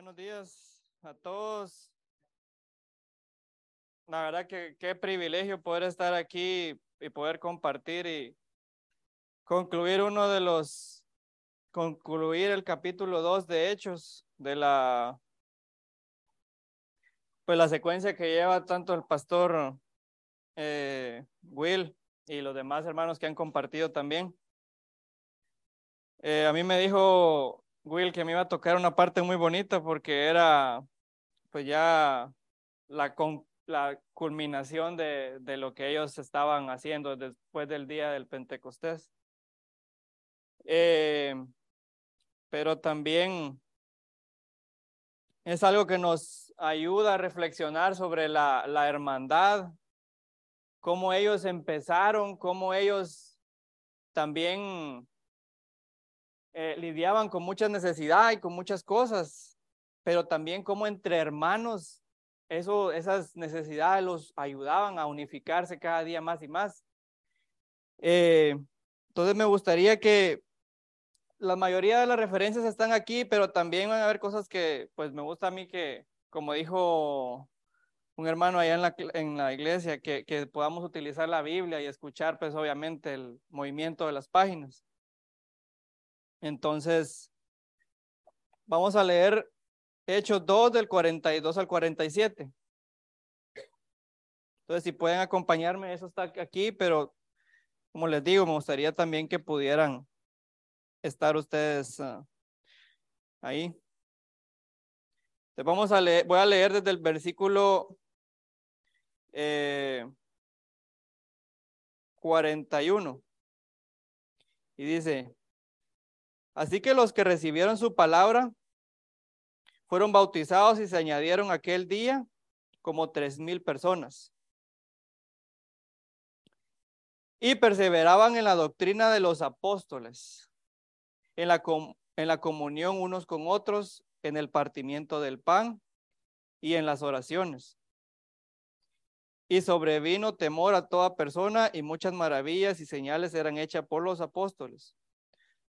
buenos días a todos. La verdad que qué privilegio poder estar aquí y poder compartir y concluir uno de los, concluir el capítulo 2 de Hechos de la, pues la secuencia que lleva tanto el pastor eh, Will y los demás hermanos que han compartido también. Eh, a mí me dijo Will que me iba a tocar una parte muy bonita porque era pues ya la, culminación de, de lo que ellos estaban haciendo después del día del Pentecostés. Eh, pero también es algo que nos ayuda a reflexionar sobre la, la hermandad, cómo ellos empezaron, cómo ellos también eh, lidiaban con mucha necesidad y con muchas cosas, pero también como entre hermanos, eso, esas necesidades los ayudaban a unificarse cada día más y más. Eh, entonces me gustaría que la mayoría de las referencias están aquí, pero también van a haber cosas que pues me gusta a mí que, como dijo un hermano allá en la, en la iglesia, que, que podamos utilizar la Biblia y escuchar pues obviamente el movimiento de las páginas. Entonces, vamos a leer Hechos 2 del 42 al 47. Entonces, si pueden acompañarme, eso está aquí, pero como les digo, me gustaría también que pudieran estar ustedes uh, ahí. Entonces, vamos a leer, voy a leer desde el versículo eh, 41. Y dice, Así que los que recibieron su palabra fueron bautizados y se añadieron aquel día como tres mil personas. Y perseveraban en la doctrina de los apóstoles, en la, en la comunión unos con otros, en el partimiento del pan y en las oraciones. Y sobrevino temor a toda persona y muchas maravillas y señales eran hechas por los apóstoles.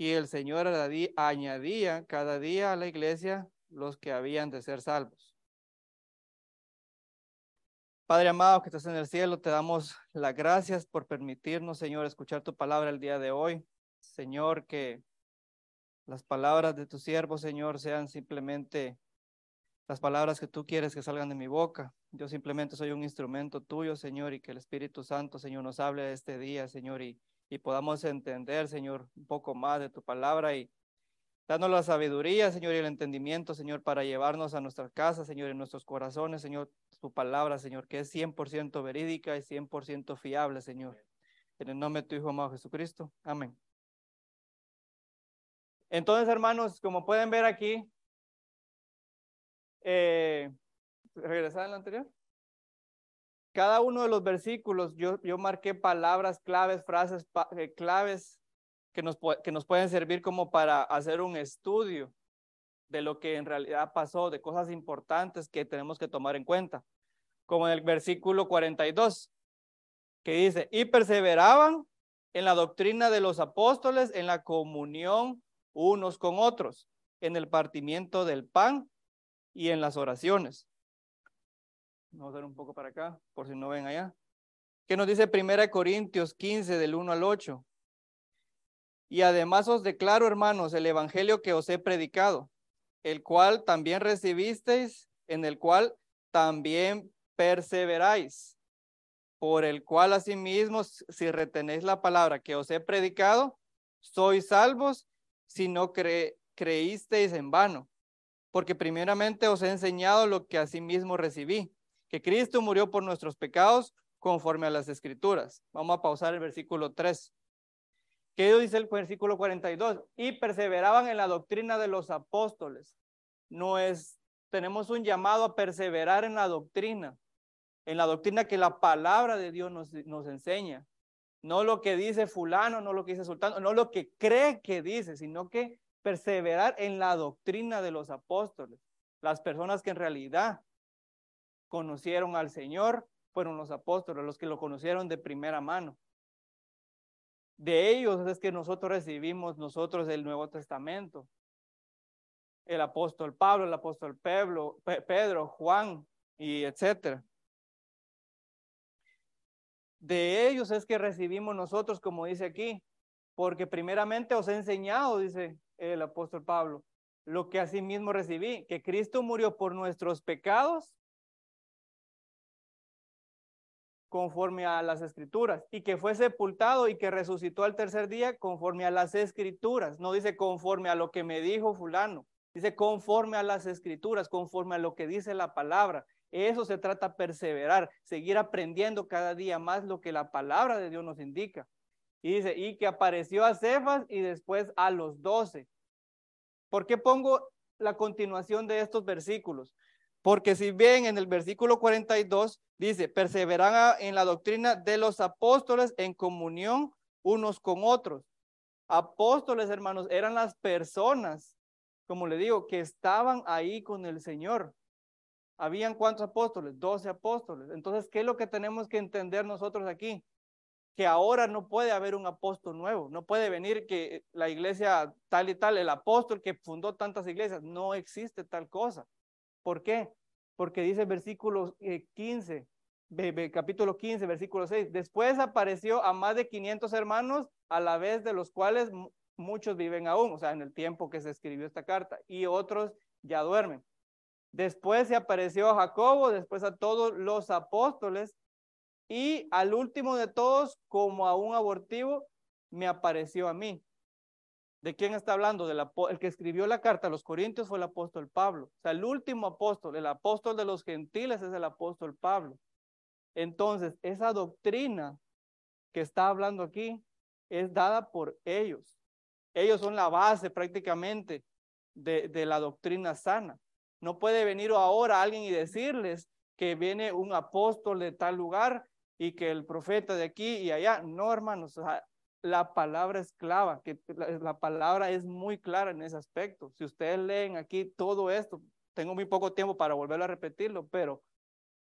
Y el Señor añadía cada día a la iglesia los que habían de ser salvos. Padre amado que estás en el cielo, te damos las gracias por permitirnos, Señor, escuchar tu palabra el día de hoy. Señor, que las palabras de tu siervo, Señor, sean simplemente las palabras que tú quieres que salgan de mi boca. Yo simplemente soy un instrumento tuyo, Señor, y que el Espíritu Santo, Señor, nos hable este día, Señor, y y podamos entender, Señor, un poco más de tu palabra y danos la sabiduría, Señor, y el entendimiento, Señor, para llevarnos a nuestras casas, Señor, en nuestros corazones, Señor, tu palabra, Señor, que es 100% verídica y 100% fiable, Señor. En el nombre de tu Hijo amado Jesucristo. Amén. Entonces, hermanos, como pueden ver aquí, eh, ¿regresar lo anterior? Cada uno de los versículos yo, yo marqué palabras claves, frases eh, claves que nos, que nos pueden servir como para hacer un estudio de lo que en realidad pasó, de cosas importantes que tenemos que tomar en cuenta. Como en el versículo 42, que dice, y perseveraban en la doctrina de los apóstoles, en la comunión unos con otros, en el partimiento del pan y en las oraciones. Vamos a ver un poco para acá, por si no ven allá. ¿Qué nos dice 1 Corintios 15 del 1 al 8? Y además os declaro, hermanos, el evangelio que os he predicado, el cual también recibisteis, en el cual también perseveráis, por el cual asimismo, si retenéis la palabra que os he predicado, sois salvos si no creísteis en vano, porque primeramente os he enseñado lo que asimismo recibí que Cristo murió por nuestros pecados conforme a las escrituras. Vamos a pausar el versículo 3. ¿Qué dice el versículo 42? Y perseveraban en la doctrina de los apóstoles. No es, tenemos un llamado a perseverar en la doctrina, en la doctrina que la palabra de Dios nos, enseña. No lo que dice fulano, no lo que dice sultano, no lo que cree que dice, sino que perseverar en la doctrina de los apóstoles. Las personas que en realidad conocieron al Señor fueron los apóstoles, los que lo conocieron de primera mano. De ellos es que nosotros recibimos nosotros el Nuevo Testamento. El apóstol Pablo, el apóstol Pedro, Juan y etcétera. De ellos es que recibimos nosotros, como dice aquí, porque primeramente os he enseñado, dice el apóstol Pablo, lo que asimismo recibí, que Cristo murió por nuestros pecados conforme a las escrituras, y que fue sepultado y que resucitó al tercer día conforme a las escrituras. No dice conforme a lo que me dijo fulano, dice conforme a las escrituras, conforme a lo que dice la palabra. Eso se trata perseverar, seguir aprendiendo cada día más lo que la palabra de Dios nos indica. Y dice, y que apareció a Cefas y después a los doce. ¿Por qué pongo la continuación de estos versículos? Porque si ven en el versículo 42, dice, perseveran en la doctrina de los apóstoles en comunión unos con otros. Apóstoles, hermanos, eran las personas, como le digo, que estaban ahí con el Señor. ¿Habían cuántos apóstoles? Doce apóstoles. Entonces, ¿qué es lo que tenemos que entender nosotros aquí? Que ahora no puede haber un apóstol nuevo. No puede venir que la iglesia tal y tal, el apóstol que fundó tantas iglesias. No existe tal cosa. ¿Por qué? Porque dice versículo 15, eh, capítulo 15, versículo 6. Después apareció a más de 500 hermanos, a la vez de los cuales muchos viven aún, o sea, en el tiempo que se escribió esta carta, y otros ya duermen. Después se apareció a Jacobo, después a todos los apóstoles, y al último de todos, como a un abortivo, me apareció a mí. ¿De quién está hablando? Del, el que escribió la carta a los Corintios fue el apóstol Pablo. O sea, el último apóstol, el apóstol de los gentiles es el apóstol Pablo. Entonces, esa doctrina que está hablando aquí es dada por ellos. Ellos son la base prácticamente de, de la doctrina sana. No puede venir ahora alguien y decirles que viene un apóstol de tal lugar y que el profeta de aquí y allá. No, hermanos, la palabra es clava, que la, palabra es muy clara en ese aspecto. Si ustedes leen aquí todo esto, tengo muy poco tiempo para volver a repetirlo, pero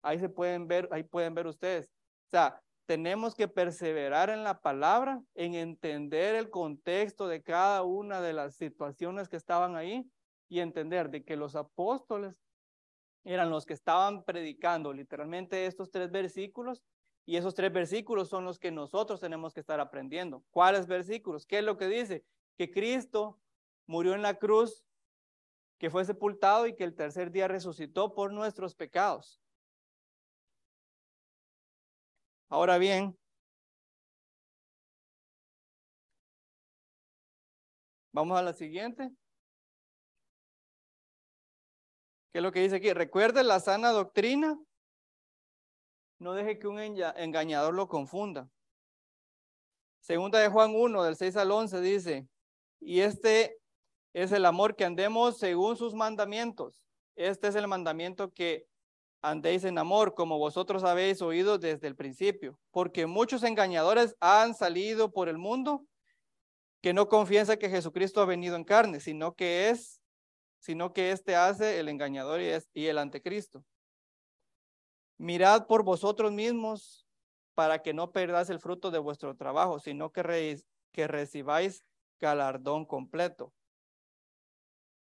ahí se pueden ver, ahí pueden ver ustedes. O sea, tenemos que perseverar en la palabra, en entender el contexto de cada una de las situaciones que estaban ahí y entender de que los apóstoles eran los que estaban predicando literalmente estos tres versículos y esos tres versículos son los que nosotros tenemos que estar aprendiendo. ¿Cuáles versículos? ¿Qué es lo que dice? Que Cristo murió en la cruz, que fue sepultado y que el tercer día resucitó por nuestros pecados. Ahora bien, vamos a la siguiente. ¿Qué es lo que dice aquí? Recuerde la sana doctrina no deje que un engañador lo confunda. Segunda de Juan 1, del 6 al 11 dice, y este es el amor que andemos según sus mandamientos. Este es el mandamiento que andéis en amor, como vosotros habéis oído desde el principio, porque muchos engañadores han salido por el mundo que no confiesan que Jesucristo ha venido en carne, sino que es, sino que este hace el engañador y, es, y el anticristo. Mirad por vosotros mismos para que no perdáis el fruto de vuestro trabajo, sino que, recibáis galardón completo.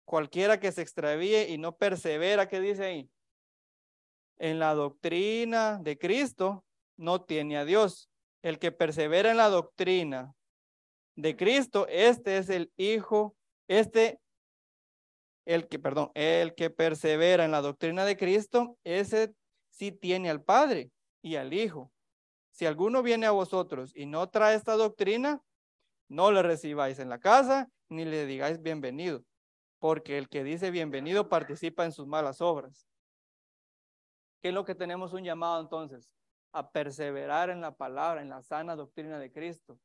Cualquiera que se extravíe y no persevera, ¿qué dice ahí? En la doctrina de Cristo no tiene a Dios. El que persevera en la doctrina de Cristo, este es el Hijo, este, el que, perdón, el que persevera en la doctrina de Cristo, ese sí tiene al Padre y al Hijo. Si alguno viene a vosotros y no trae esta doctrina, no le recibáis en la casa ni le digáis bienvenido, porque el que dice bienvenido participa en sus malas obras. ¿Qué es lo que tenemos un llamado entonces? A perseverar en la palabra, en la sana doctrina de Cristo,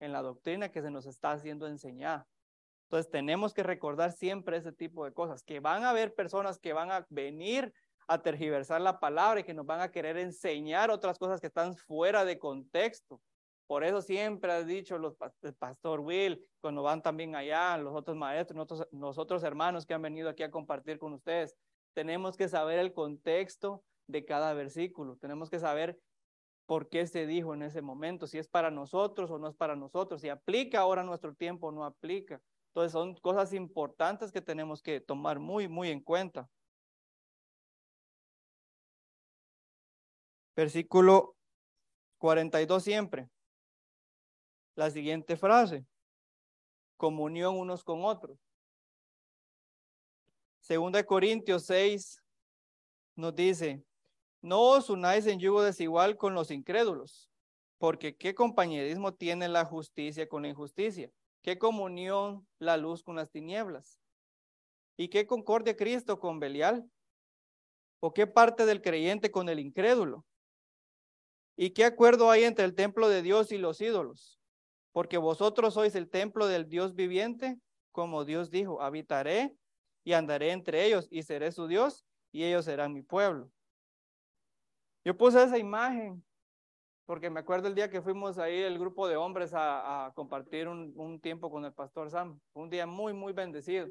en la doctrina que se nos está haciendo enseñar. Entonces tenemos que recordar siempre ese tipo de cosas, que van a haber personas que van a venir a tergiversar la palabra y que nos van a querer enseñar otras cosas que están fuera de contexto. Por eso siempre ha dicho los, el pastor Will, cuando van también allá, los otros maestros, nosotros, nosotros hermanos que han venido aquí a compartir con ustedes, tenemos que saber el contexto de cada versículo, tenemos que saber por qué se dijo en ese momento, si es para nosotros o no es para nosotros, si aplica ahora nuestro tiempo o no aplica. Entonces son cosas importantes que tenemos que tomar muy, muy en cuenta. Versículo 42 siempre. La siguiente frase. Comunión unos con otros. Segunda de Corintios 6 nos dice, no os unáis en yugo desigual con los incrédulos, porque qué compañerismo tiene la justicia con la injusticia ¿Qué comunión la luz con las tinieblas? ¿Y qué concordia Cristo con Belial? ¿O qué parte del creyente con el incrédulo? ¿Y qué acuerdo hay entre el templo de Dios y los ídolos? Porque vosotros sois el templo del Dios viviente, como Dios dijo, habitaré y andaré entre ellos y seré su Dios y ellos serán mi pueblo. Yo puse esa imagen porque me acuerdo el día que fuimos ahí el grupo de hombres a, compartir un, tiempo con el pastor Sam, un día muy, muy bendecido.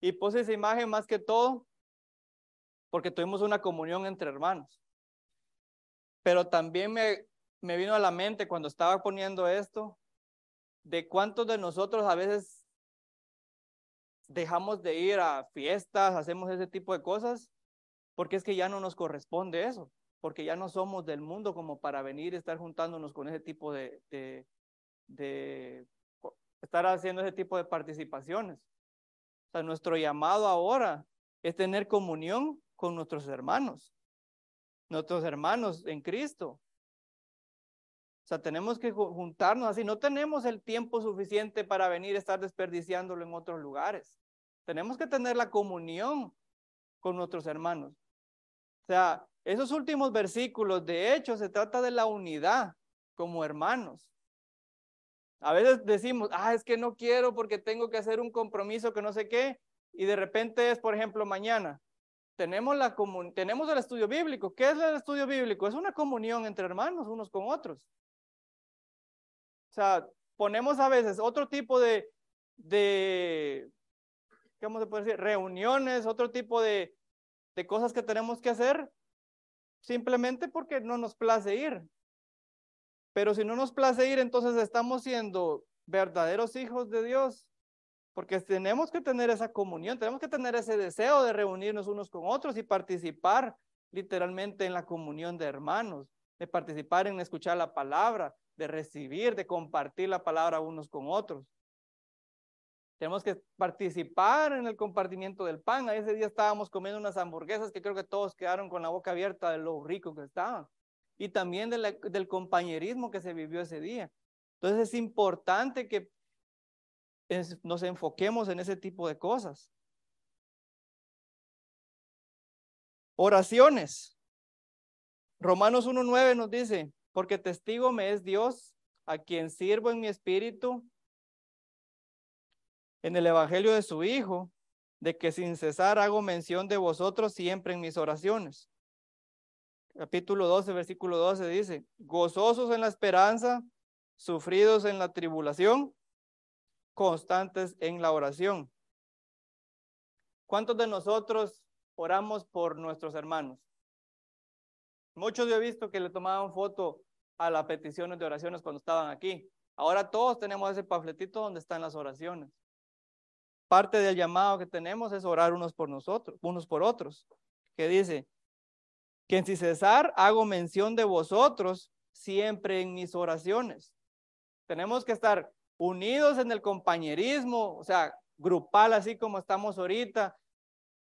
Y puse esa imagen más que todo porque tuvimos una comunión entre hermanos. Pero también me, me vino a la mente cuando estaba poniendo esto, de cuántos de nosotros a veces dejamos de ir a fiestas, hacemos ese tipo de cosas, porque es que ya no nos corresponde eso porque ya no somos del mundo como para venir y estar juntándonos con ese tipo de, de, de estar haciendo ese tipo de participaciones. O sea, nuestro llamado ahora es tener comunión con nuestros hermanos, nuestros hermanos en Cristo. O sea, tenemos que juntarnos así. No tenemos el tiempo suficiente para venir a estar desperdiciándolo en otros lugares. Tenemos que tener la comunión con nuestros hermanos. O sea, esos últimos versículos, de hecho, se trata de la unidad como hermanos. A veces decimos, ah, es que no quiero porque tengo que hacer un compromiso que no sé qué, y de repente es, por ejemplo, mañana. Tenemos, la tenemos el estudio bíblico. ¿Qué es el estudio bíblico? Es una comunión entre hermanos, unos con otros. O sea, ponemos a veces otro tipo de, de ¿cómo se puede decir? Reuniones, otro tipo de, de cosas que tenemos que hacer simplemente porque no nos place ir. Pero si no nos place ir, entonces estamos siendo verdaderos hijos de Dios, porque tenemos que tener esa comunión, tenemos que tener ese deseo de reunirnos unos con otros y participar literalmente en la comunión de hermanos, de participar en escuchar la palabra, de recibir, de compartir la palabra unos con otros. Tenemos que participar en el compartimiento del pan. A ese día estábamos comiendo unas hamburguesas que creo que todos quedaron con la boca abierta de lo rico que estaban. Y también del compañerismo que se vivió ese día. Entonces es importante que nos enfoquemos en ese tipo de cosas. Oraciones. Romanos 1.9 nos dice, porque testigo me es Dios, a quien sirvo en mi espíritu en el Evangelio de su Hijo, de que sin cesar hago mención de vosotros siempre en mis oraciones. Capítulo 12, versículo 12 dice, gozosos en la esperanza, sufridos en la tribulación, constantes en la oración. ¿Cuántos de nosotros oramos por nuestros hermanos? Muchos yo he visto que le tomaban foto a las peticiones de oraciones cuando estaban aquí. Ahora todos tenemos ese pafletito donde están las oraciones parte del llamado que tenemos es orar unos por nosotros, unos por otros, que dice, que en si cesar hago mención de vosotros siempre en mis oraciones. Tenemos que estar unidos en el compañerismo, o sea, grupal así como estamos ahorita,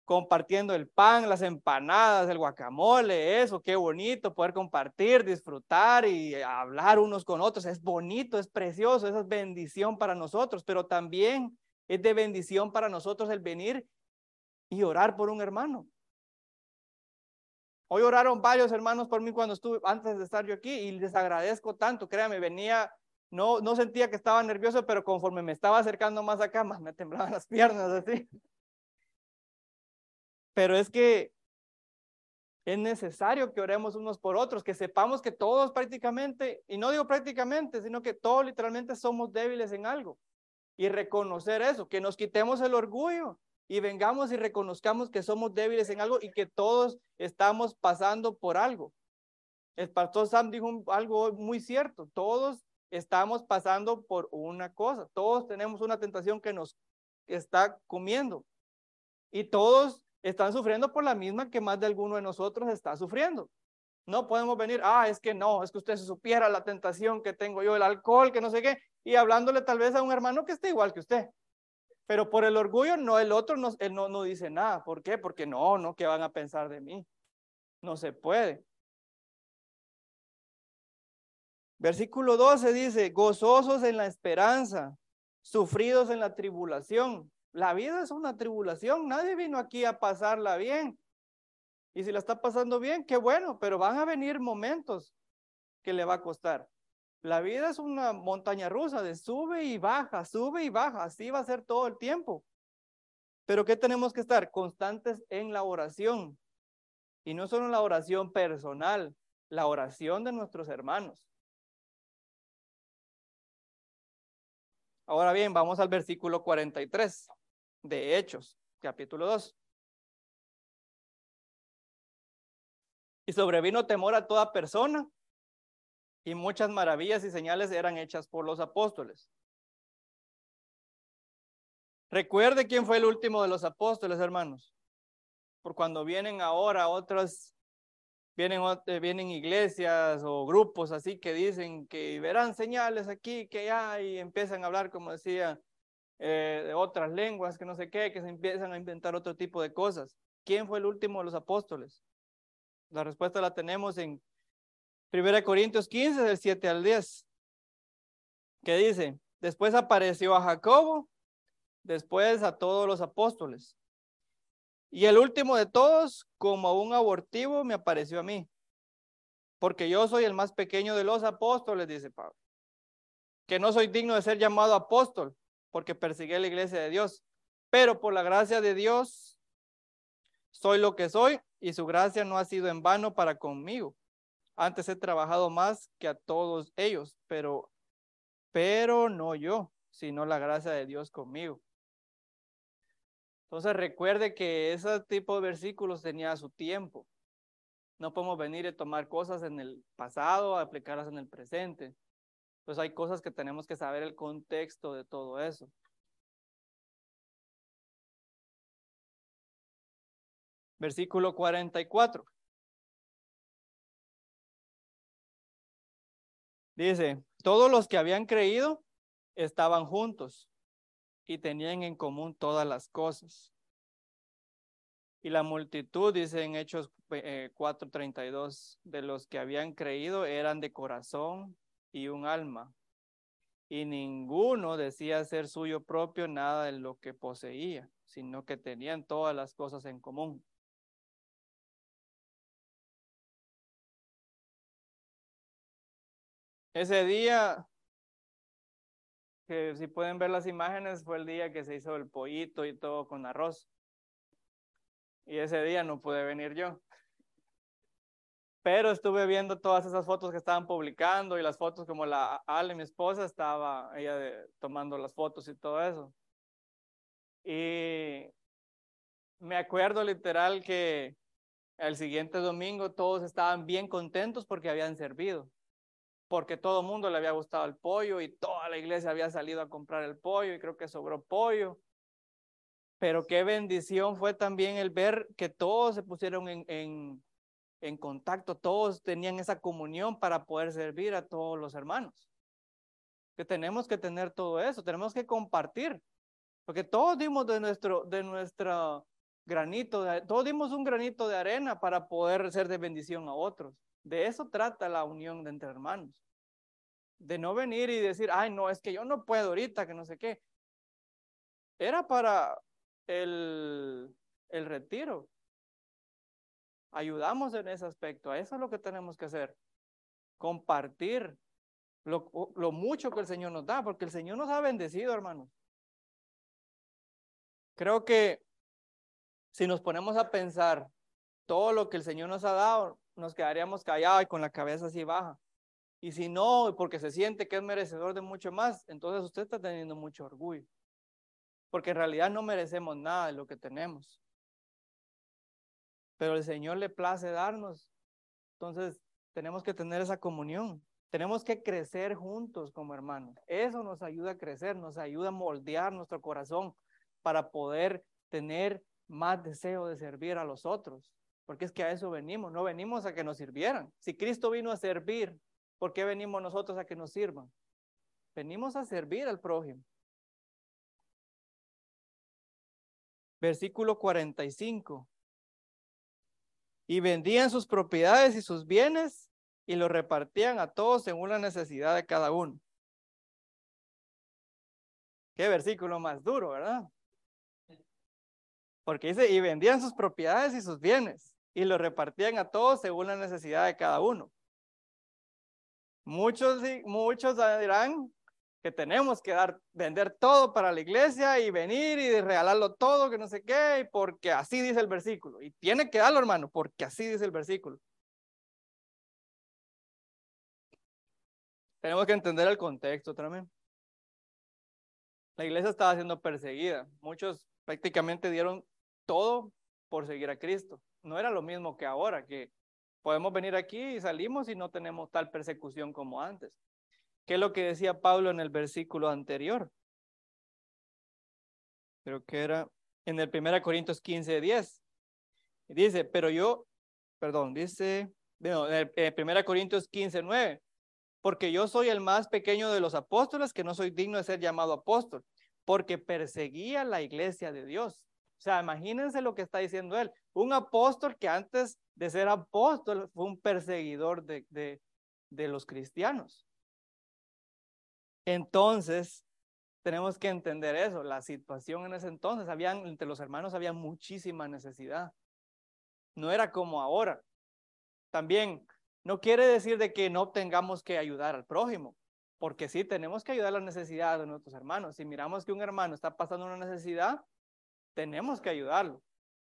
compartiendo el pan, las empanadas, el guacamole, eso, qué bonito poder compartir, disfrutar y hablar unos con otros. Es bonito, es precioso, esa es bendición para nosotros, pero también es de bendición para nosotros el venir y orar por un hermano. Hoy oraron varios hermanos por mí cuando estuve antes de estar yo aquí y les agradezco tanto. Créame, venía, no, no sentía que estaba nervioso, pero conforme me estaba acercando más acá, más me temblaban las piernas así. Pero es que Es necesario que oremos unos por otros, que sepamos que todos prácticamente, y no digo prácticamente, sino que todos literalmente somos débiles en algo. Y reconocer eso, que nos quitemos el orgullo y vengamos y reconozcamos que somos débiles en algo y que todos estamos pasando por algo. El pastor Sam dijo algo muy cierto, todos estamos pasando por una cosa, todos tenemos una tentación que nos está comiendo y todos están sufriendo por la misma que más de alguno de nosotros está sufriendo. No podemos venir, ah, es que no, es que usted se supiera la tentación que tengo yo, el alcohol, que no sé qué, y hablándole tal vez a un hermano que esté igual que usted. Pero por el orgullo, no, el otro no, él no, no dice nada. ¿Por qué? Porque no, no, ¿qué van a pensar de mí? No se puede. Versículo 12 dice, gozosos en la esperanza, sufridos en la tribulación, la vida es una tribulación, nadie vino aquí a pasarla bien. Y si la está pasando bien, qué bueno, pero van a venir momentos que le va a costar. La vida es una montaña rusa de sube y baja, sube y baja, así va a ser todo el tiempo. Pero ¿qué tenemos que estar? Constantes en la oración. Y no solo la oración personal, la oración de nuestros hermanos. Ahora bien, vamos al versículo 43 de Hechos, capítulo 2. Y sobrevino temor a toda persona, y muchas maravillas y señales eran hechas por los apóstoles. Recuerde quién fue el último de los apóstoles, hermanos. Por cuando vienen ahora otras, vienen, eh, vienen iglesias o grupos así que dicen que verán señales aquí, que ya, y empiezan a hablar, como decía eh, de otras lenguas, que no sé qué, que se empiezan a inventar otro tipo de cosas. ¿Quién fue el último de los apóstoles? La respuesta la tenemos en 1 Corintios 15, del 7 al 10, que dice, después apareció a Jacobo, después a todos los apóstoles. Y el último de todos, como un abortivo, me apareció a mí, porque yo soy el más pequeño de los apóstoles, dice Pablo, que no soy digno de ser llamado apóstol porque persigué la iglesia de Dios. Pero por la gracia de Dios, soy lo que soy y su gracia no ha sido en vano para conmigo. Antes he trabajado más que a todos ellos, pero, pero no yo, sino la gracia de Dios conmigo. Entonces recuerde que ese tipo de versículos tenía su tiempo. No podemos venir y tomar cosas en el pasado, aplicarlas en el presente. Pues hay cosas que tenemos que saber el contexto de todo eso. Versículo 44. Dice, todos los que habían creído estaban juntos y tenían en común todas las cosas. Y la multitud, dice en Hechos 4:32, eh, de los que habían creído eran de corazón y un alma. Y ninguno decía ser suyo propio nada de lo que poseía, sino que tenían todas las cosas en común. Ese día, que si pueden ver las imágenes, fue el día que se hizo el pollito y todo con arroz. Y ese día no pude venir yo. Pero estuve viendo todas esas fotos que estaban publicando y las fotos como la Ale, mi esposa, estaba ella tomando las fotos y todo eso. Y me acuerdo literal que el siguiente domingo todos estaban bien contentos porque habían servido, porque todo el mundo le había gustado el pollo y toda la iglesia había salido a comprar el pollo y creo que sobró pollo. Pero qué bendición fue también el ver que todos se pusieron en en contacto, todos tenían esa comunión para poder servir a todos los hermanos. Que tenemos que tener todo eso, tenemos que compartir, porque todos dimos de nuestro, de nuestro granito, todos dimos un granito de arena para poder ser de bendición a otros. De eso trata la unión de entre hermanos. De no venir y decir, ay, no, es que yo no puedo ahorita, que no sé qué. Era para el, el retiro ayudamos en ese aspecto. Eso es lo que tenemos que hacer. Compartir lo, lo, mucho que el Señor nos da, porque el Señor nos ha bendecido, hermanos. Creo que si nos ponemos a pensar todo lo que el Señor nos ha dado, nos quedaríamos callados y con la cabeza así baja. Y si no, porque se siente que es merecedor de mucho más, entonces usted está teniendo mucho orgullo. Porque en realidad no merecemos nada de lo que tenemos. Pero el Señor le place darnos. Entonces tenemos que tener esa comunión. Tenemos que crecer juntos como hermanos. Eso nos ayuda a crecer, nos ayuda a moldear nuestro corazón para poder tener más deseo de servir a los otros. Porque es que a eso venimos, no venimos a que nos sirvieran. Si Cristo vino a servir, ¿por qué venimos nosotros a que nos sirvan? Venimos a servir al prójimo. Versículo 45. Y vendían sus propiedades y sus bienes y lo repartían a todos según la necesidad de cada uno. Qué versículo más duro, ¿verdad? Porque dice, y vendían sus propiedades y sus bienes y lo repartían a todos según la necesidad de cada uno. Muchos, muchos dirán que tenemos que dar, vender todo para la iglesia y venir y regalarlo todo, que no sé qué, porque así dice el versículo. Y tiene que darlo, hermano, porque así dice el versículo. Tenemos que entender el contexto también. La iglesia estaba siendo perseguida. Muchos prácticamente dieron todo por seguir a Cristo. No era lo mismo que ahora, que podemos venir aquí y salimos y no tenemos tal persecución como antes. ¿Qué es lo que decía Pablo en el versículo anterior? Creo que era en el 1 Corintios 15, 10. Dice, pero yo, perdón, dice, bueno, en el 1 Corintios 15, 9 porque yo soy el más pequeño de los apóstoles, que no soy digno de ser llamado apóstol, porque perseguía la iglesia de Dios. O sea, imagínense lo que está diciendo él. Un apóstol que antes de ser apóstol fue un perseguidor de, de, los cristianos. Entonces, tenemos que entender eso, la situación en ese entonces, habían, entre los hermanos había muchísima necesidad. No era como ahora. También no quiere decir de que no tengamos que ayudar al prójimo, porque sí, tenemos que ayudar a las necesidades de nuestros hermanos. Si miramos que un hermano está pasando una necesidad, tenemos que ayudarlo.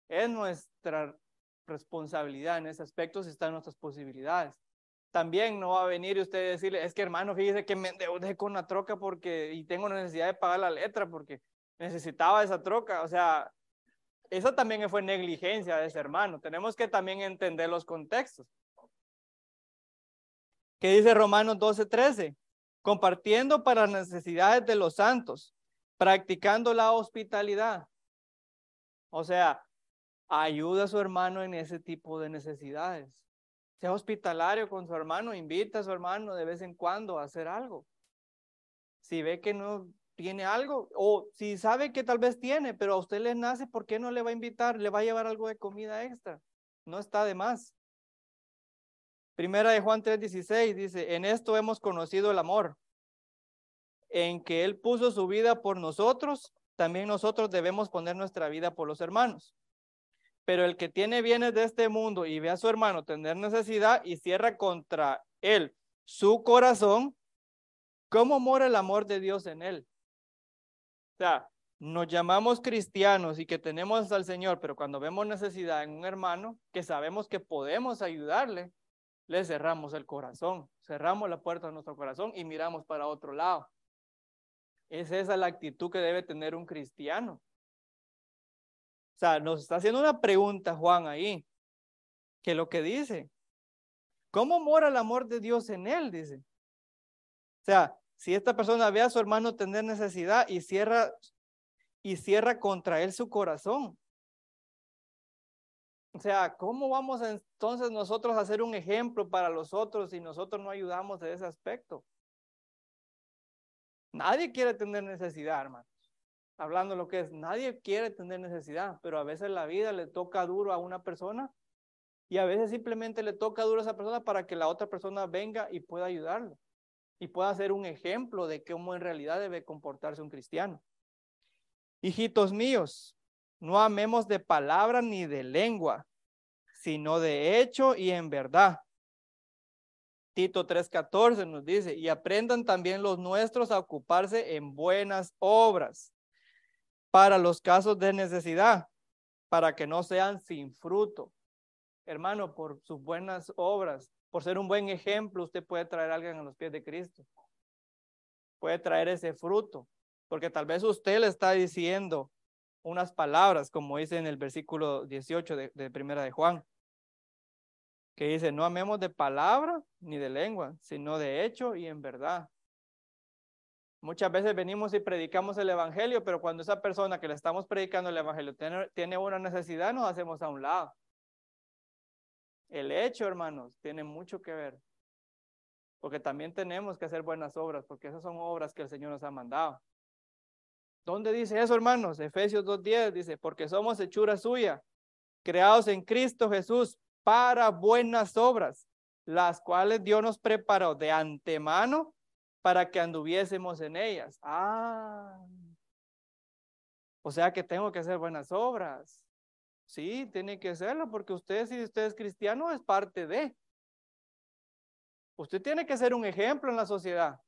Es nuestra responsabilidad en ese aspecto si están nuestras posibilidades. También no va a venir usted decirle, es que hermano, fíjese que me endeudé con la troca porque y tengo necesidad de pagar la letra porque necesitaba esa troca. O sea, eso también fue negligencia de ese hermano. Tenemos que también entender los contextos. ¿Qué dice Romanos 12, 13? Compartiendo para las necesidades de los santos, practicando la hospitalidad. O sea, ayuda a su hermano en ese tipo de necesidades. Sea hospitalario con su hermano, invita a su hermano de vez en cuando a hacer algo. Si ve que no tiene algo, o si sabe que tal vez tiene, pero a usted le nace, ¿por qué no le va a invitar? Le va a llevar algo de comida extra. No está de más. Primera de Juan 3:16 dice, en esto hemos conocido el amor, en que Él puso su vida por nosotros, también nosotros debemos poner nuestra vida por los hermanos. Pero el que tiene bienes de este mundo y ve a su hermano tener necesidad y cierra contra él su corazón, ¿cómo mora el amor de Dios en él? O sea, nos llamamos cristianos y que tenemos al Señor, pero cuando vemos necesidad en un hermano, que sabemos que podemos ayudarle, le cerramos el corazón, cerramos la puerta de nuestro corazón y miramos para otro lado. Es esa la actitud que debe tener un cristiano. O sea, nos está haciendo una pregunta Juan ahí, que lo que dice, ¿cómo mora el amor de Dios en él? Dice. O sea, si esta persona ve a su hermano tener necesidad y cierra y cierra contra él su corazón, o sea, ¿cómo vamos entonces nosotros a ser un ejemplo para los otros si nosotros no ayudamos en ese aspecto? Nadie quiere tener necesidad, hermanos. Hablando lo que es, nadie quiere tener necesidad, pero a veces la vida le toca duro a una persona y a veces simplemente le toca duro a esa persona para que la otra persona venga y pueda ayudarlo y pueda ser un ejemplo de cómo en realidad debe comportarse un cristiano. Hijitos míos, no amemos de palabra ni de lengua, sino de hecho y en verdad. Tito 3:14 nos dice, y aprendan también los nuestros a ocuparse en buenas obras para los casos de necesidad, para que no sean sin fruto. Hermano, por sus buenas obras, por ser un buen ejemplo, usted puede traer a alguien a los pies de Cristo. Puede traer ese fruto, porque tal vez usted le está diciendo unas palabras, como dice en el versículo 18 de, de Primera de Juan, que dice, no amemos de palabra ni de lengua, sino de hecho y en verdad. Muchas veces venimos y predicamos el Evangelio, pero cuando esa persona que le estamos predicando el Evangelio tiene, tiene una necesidad, nos hacemos a un lado. El hecho, hermanos, tiene mucho que ver. Porque también tenemos que hacer buenas obras, porque esas son obras que el Señor nos ha mandado. ¿Dónde dice eso, hermanos? Efesios 2.10 dice, porque somos hechura suya, creados en Cristo Jesús para buenas obras, las cuales Dios nos preparó de antemano para que anduviésemos en ellas. Ah, o sea que tengo que hacer buenas obras. Sí, tiene que hacerlo porque usted, si usted es cristiano, es parte de. Usted tiene que ser un ejemplo en la sociedad.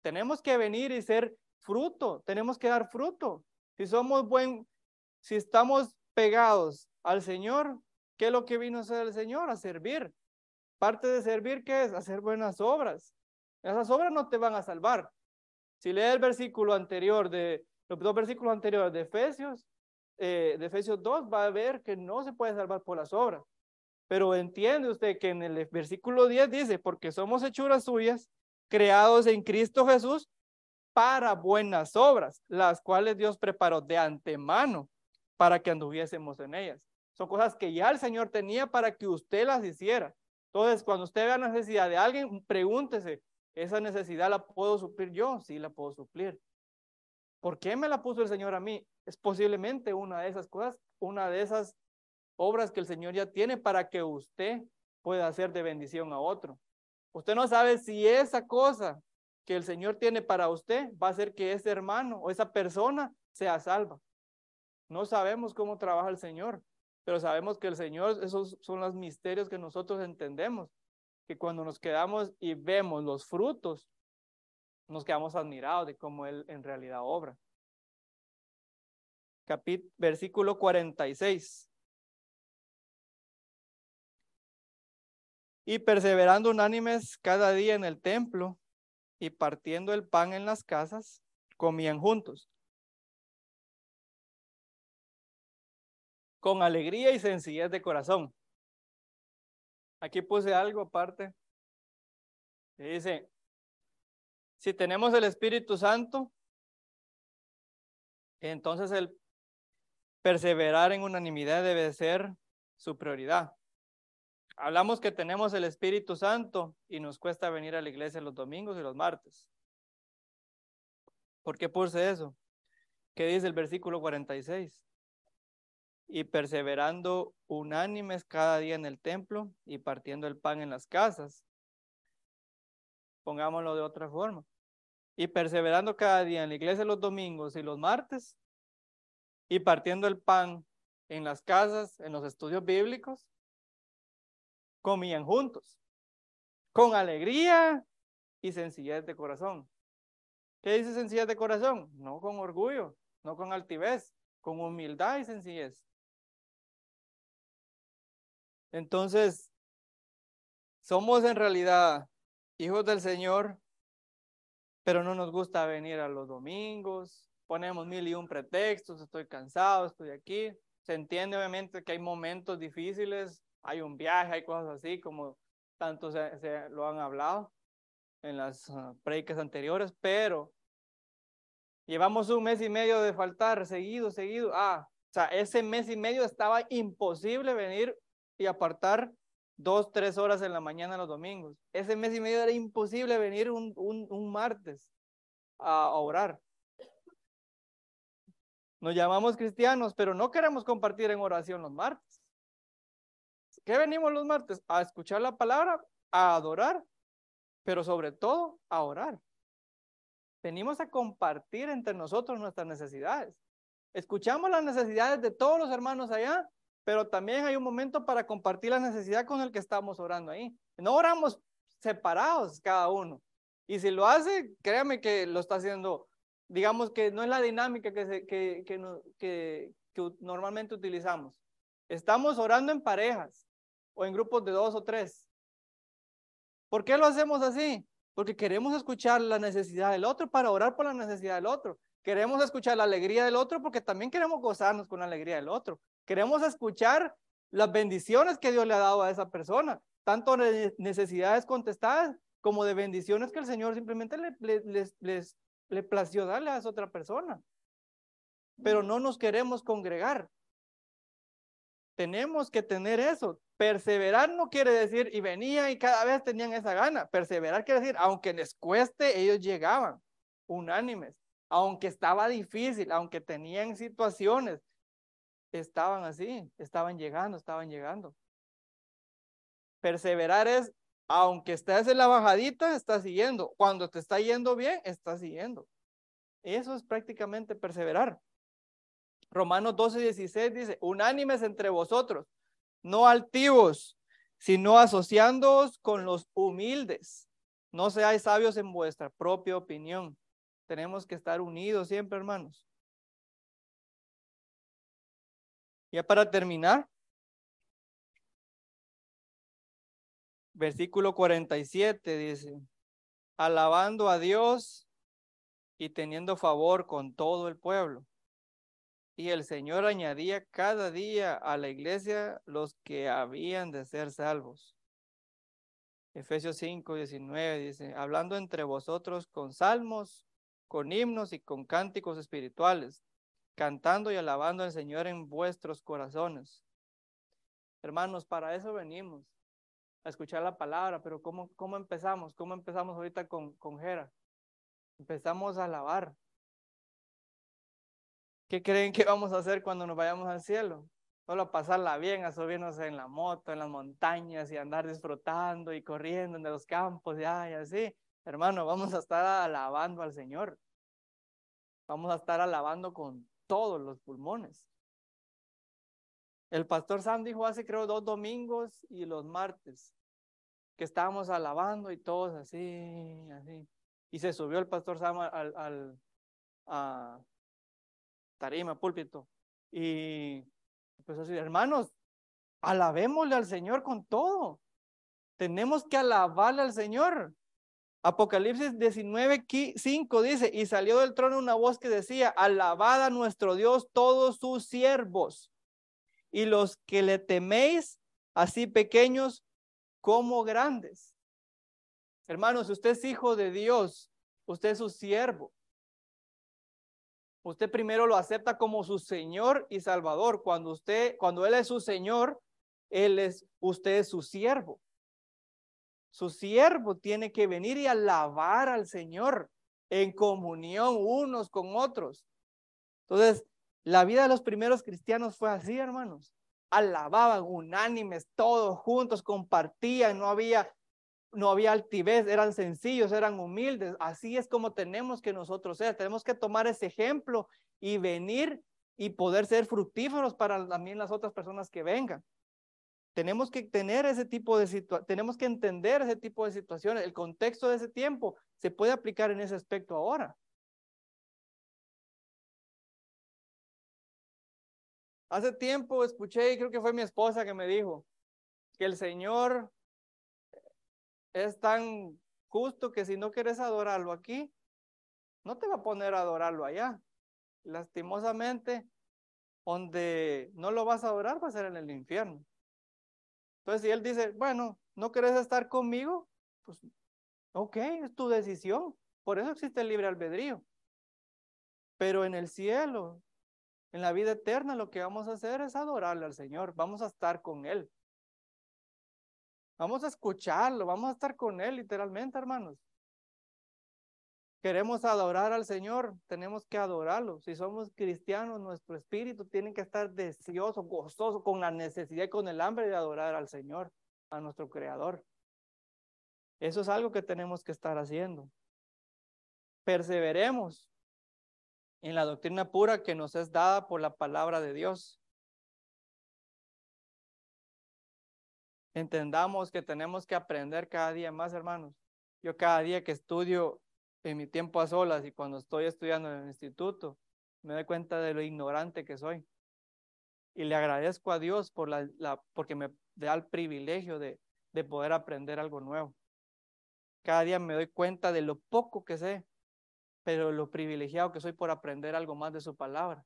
Tenemos que venir y ser fruto, tenemos que dar fruto. Si somos buen, si estamos pegados al Señor, ¿qué es lo que vino a hacer el Señor? A servir. Parte de servir, ¿qué es? Hacer buenas obras. Esas obras no te van a salvar. Si lees el versículo anterior de, los dos versículos anteriores de Efesios, eh, de Efesios 2 va a ver que no se puede salvar por las obras. Pero entiende usted que en el versículo 10 dice, porque somos hechuras suyas, creados en Cristo Jesús para buenas obras, las cuales Dios preparó de antemano para que anduviésemos en ellas. Son cosas que ya el Señor tenía para que usted las hiciera. Entonces, cuando usted vea necesidad de alguien, pregúntese, ¿esa necesidad la puedo suplir yo? Sí, la puedo suplir. ¿Por qué me la puso el Señor a mí? Es posiblemente una de esas cosas, una de esas obras que el Señor ya tiene para que usted pueda hacer de bendición a otro. Usted no sabe si esa cosa que el Señor tiene para usted va a hacer que ese hermano o esa persona sea salva. No sabemos cómo trabaja el Señor, pero sabemos que el Señor, esos son los misterios que nosotros entendemos, que cuando nos quedamos y vemos los frutos nos quedamos admirados de cómo Él en realidad obra. Capítulo, versículo 46. Y perseverando unánimes cada día en el templo y partiendo el pan en las casas, comían juntos. Con alegría y sencillez de corazón. Aquí puse algo aparte. Dice, si tenemos el Espíritu Santo, entonces el perseverar en unanimidad debe ser su prioridad. Hablamos que tenemos el Espíritu Santo y nos cuesta venir a la iglesia los domingos y los martes. ¿Por qué puse eso? ¿Qué dice el versículo 46? Y perseverando unánimes cada día en el templo y partiendo el pan en las casas. Pongámoslo de otra forma y perseverando cada día en la iglesia los domingos y los martes y partiendo el pan en las casas, en los estudios bíblicos, comían juntos, con alegría y sencillez de corazón. ¿Qué dice sencillez de corazón? No con orgullo, no con altivez, con humildad y sencillez. Entonces, somos en realidad hijos del Señor pero no nos gusta venir a los domingos, ponemos mil y un pretextos, estoy cansado, estoy aquí. Se entiende obviamente que hay momentos difíciles, hay un viaje, hay cosas así, como tanto se, lo han hablado en las uh, anteriores, pero llevamos un mes y medio de faltar seguido, seguido. Ah, o sea, ese mes y medio estaba imposible venir y apartar dos, tres horas en la mañana los domingos. Ese mes y medio era imposible venir un, un, martes a, orar. Nos llamamos cristianos, pero no queremos compartir en oración los martes. ¿Qué venimos los martes? A escuchar la palabra, a adorar, pero sobre todo a orar. Venimos a compartir entre nosotros nuestras necesidades. Escuchamos las necesidades de todos los hermanos allá, pero también hay un momento para compartir la necesidad con el que estamos orando ahí. No oramos separados cada uno. Y si lo hace, créame que lo está haciendo, digamos que no es la dinámica que, que, que, normalmente utilizamos. Estamos orando en parejas. o en grupos de dos o tres. ¿Por qué lo hacemos así? Porque queremos escuchar la necesidad del otro para orar por la necesidad del otro. Queremos escuchar la alegría del otro porque también queremos gozarnos con la alegría del otro. Queremos escuchar las bendiciones que Dios le ha dado a esa persona, tanto necesidades contestadas como de bendiciones que el Señor simplemente le, les, les, le plació darle a esa otra persona. Pero no nos queremos congregar. Tenemos que tener eso. Perseverar no quiere decir, y venía y cada vez tenían esa gana. Perseverar quiere decir, aunque les cueste, ellos llegaban unánimes. Aunque estaba difícil, aunque tenían situaciones, estaban así, estaban llegando, estaban llegando. Perseverar es, aunque estés en la bajadita, estás siguiendo. Cuando te está yendo bien, estás siguiendo. Eso es prácticamente perseverar. Romanos 12, 16 dice, unánimes entre vosotros, no altivos, sino asociándoos con los humildes. No seáis sabios en vuestra propia opinión. Tenemos que estar unidos siempre, hermanos. Ya para terminar, versículo 47 dice, alabando a Dios y teniendo favor con todo el pueblo. Y el Señor añadía cada día a la iglesia los que habían de ser salvos. Efesios 5, 19 dice, hablando entre vosotros con salmos, con himnos y con cánticos espirituales, cantando y alabando al Señor en vuestros corazones. Hermanos, para eso venimos, a escuchar la palabra, pero ¿cómo, cómo empezamos? ¿Cómo empezamos ahorita con, con Jera? Empezamos a alabar. ¿Qué creen que vamos a hacer cuando nos vayamos al cielo? Solo pasarla bien, a subirnos en la moto, en las montañas y andar disfrutando y corriendo en los campos y, así. Hermano, vamos a estar alabando al Señor. Vamos a estar alabando con todos los pulmones. El pastor Sam dijo hace creo dos domingos y los martes que estábamos alabando y todos así, así. Y se subió el pastor Sam al, al a tarima, púlpito. Y pues así, hermanos, alabémosle al Señor con todo. Tenemos que alabarle al Señor. Apocalipsis 19, 5 dice, y salió del trono una voz que decía, alabad nuestro Dios todos sus siervos y los que le teméis, así pequeños como grandes. Hermanos, usted es hijo de Dios, usted es su siervo. Usted primero lo acepta como su Señor y Salvador. Cuando usted, cuando Él es su Señor, Él es, usted es su siervo. Su siervo tiene que venir y alabar al Señor en comunión unos con otros. Entonces, la vida de los primeros cristianos fue así, hermanos. Alababan unánimes, todos juntos, compartían, no había no había altivez, eran sencillos, eran humildes. Así es como tenemos que nosotros ser. Tenemos que tomar ese ejemplo y venir y poder ser fructíferos para también las otras personas que vengan. Tenemos que tener ese tipo de tenemos que entender ese tipo de situaciones. El contexto de ese tiempo se puede aplicar en ese aspecto ahora. Hace tiempo escuché, y creo que fue mi esposa que me dijo, que el Señor es tan justo que si no quieres adorarlo aquí, no te va a poner a adorarlo allá. Lastimosamente, donde no lo vas a adorar va a ser en el infierno. Entonces, si él dice, bueno, ¿no querés estar conmigo? Pues, ok, es tu decisión. Por eso existe el libre albedrío. Pero en el cielo, en la vida eterna, lo que vamos a hacer es adorarle al Señor. Vamos a estar con Él. Vamos a escucharlo, vamos a estar con Él literalmente, hermanos. Queremos adorar al Señor, tenemos que adorarlo. Si somos cristianos, nuestro espíritu tiene que estar deseoso, gozoso, con la necesidad y con el hambre de adorar al Señor, a nuestro Creador. Eso es algo que tenemos que estar haciendo. Perseveremos en la doctrina pura que nos es dada por la palabra de Dios. Entendamos que tenemos que aprender cada día más, hermanos. Yo cada día que estudio en mi tiempo a solas y cuando estoy estudiando en el instituto, me doy cuenta de lo ignorante que soy. Y le agradezco a Dios por la, porque me da el privilegio de, de poder aprender algo nuevo. Cada día me doy cuenta de lo poco que sé, pero lo privilegiado que soy por aprender algo más de su palabra.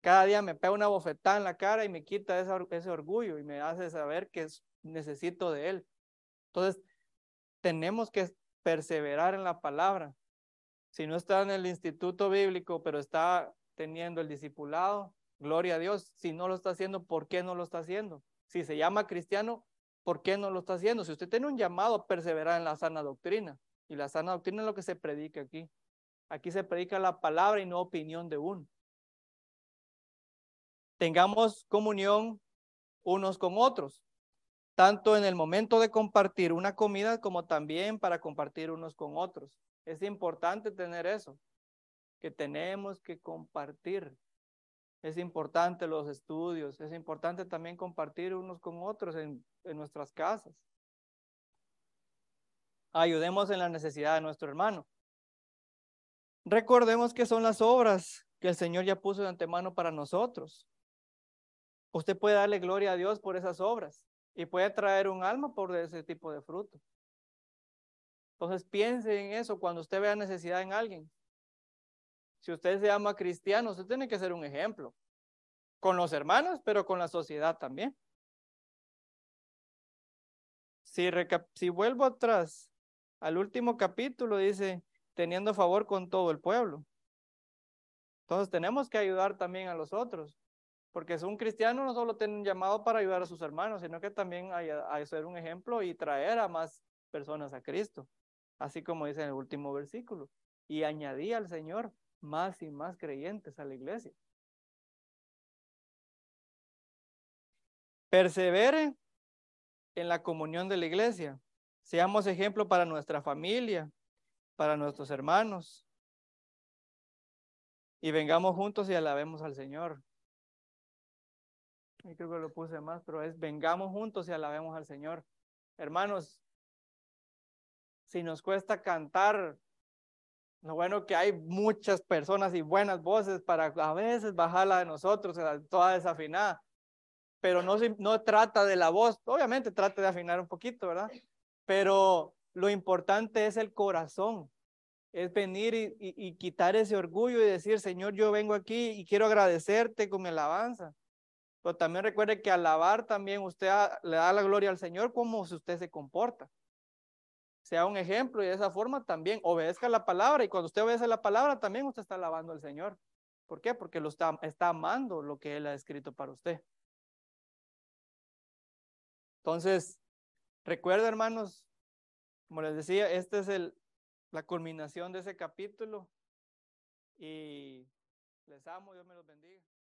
Cada día me pega una bofetada en la cara y me quita ese, ese orgullo y me hace saber que necesito de él. Entonces, tenemos que perseverar en la palabra. Si no está en el instituto bíblico, pero está teniendo el discipulado, gloria a Dios. Si no lo está haciendo, ¿por qué no lo está haciendo? Si se llama cristiano, ¿por qué no lo está haciendo? Si usted tiene un llamado perseverar en la sana doctrina, y la sana doctrina es lo que se predica aquí. Aquí se predica la palabra y no opinión de uno. Tengamos comunión unos con otros tanto en el momento de compartir una comida como también para compartir unos con otros. Es importante tener eso, que tenemos que compartir. Es importante los estudios, es importante también compartir unos con otros en, en nuestras casas. Ayudemos en la necesidad de nuestro hermano. Recordemos que son las obras que el Señor ya puso de antemano para nosotros. Usted puede darle gloria a Dios por esas obras y puede traer un alma por ese tipo de fruto. Entonces piense en eso cuando usted vea necesidad en alguien. Si usted se llama cristiano, usted tiene que ser un ejemplo. Con los hermanos, pero con la sociedad también. Si, si vuelvo atrás al último capítulo, dice, teniendo favor con todo el pueblo. Entonces tenemos que ayudar también a los otros. Porque un cristiano no solo tiene un llamado para ayudar a sus hermanos, sino que también hay, a ser un ejemplo y traer a más personas a Cristo. Así como dice en el último versículo. Y añadía al Señor más y más creyentes a la iglesia. Persevere en la comunión de la iglesia. Seamos ejemplo para nuestra familia, para nuestros hermanos. Y vengamos juntos y alabemos al Señor y creo que lo puse más, pero es vengamos juntos y alabemos al Señor. Hermanos, si nos cuesta cantar, lo bueno que hay muchas personas y buenas voces para a veces bajarla de nosotros, toda desafinada, pero no, no trata de la voz, obviamente trata de afinar un poquito, ¿verdad? Pero lo importante es el corazón, es venir y, y quitar ese orgullo y decir, Señor, yo vengo aquí y quiero agradecerte con mi alabanza. Pero también recuerde que alabar también usted le da la gloria al Señor como si usted se comporta. Sea un ejemplo y de esa forma también obedezca la palabra y cuando usted obedece la palabra también usted está alabando al Señor. ¿Por qué? Porque lo está, amando lo que Él ha escrito para usted. Entonces, recuerda hermanos, como les decía, esta es el, la culminación de ese capítulo y les amo, Dios me los bendiga.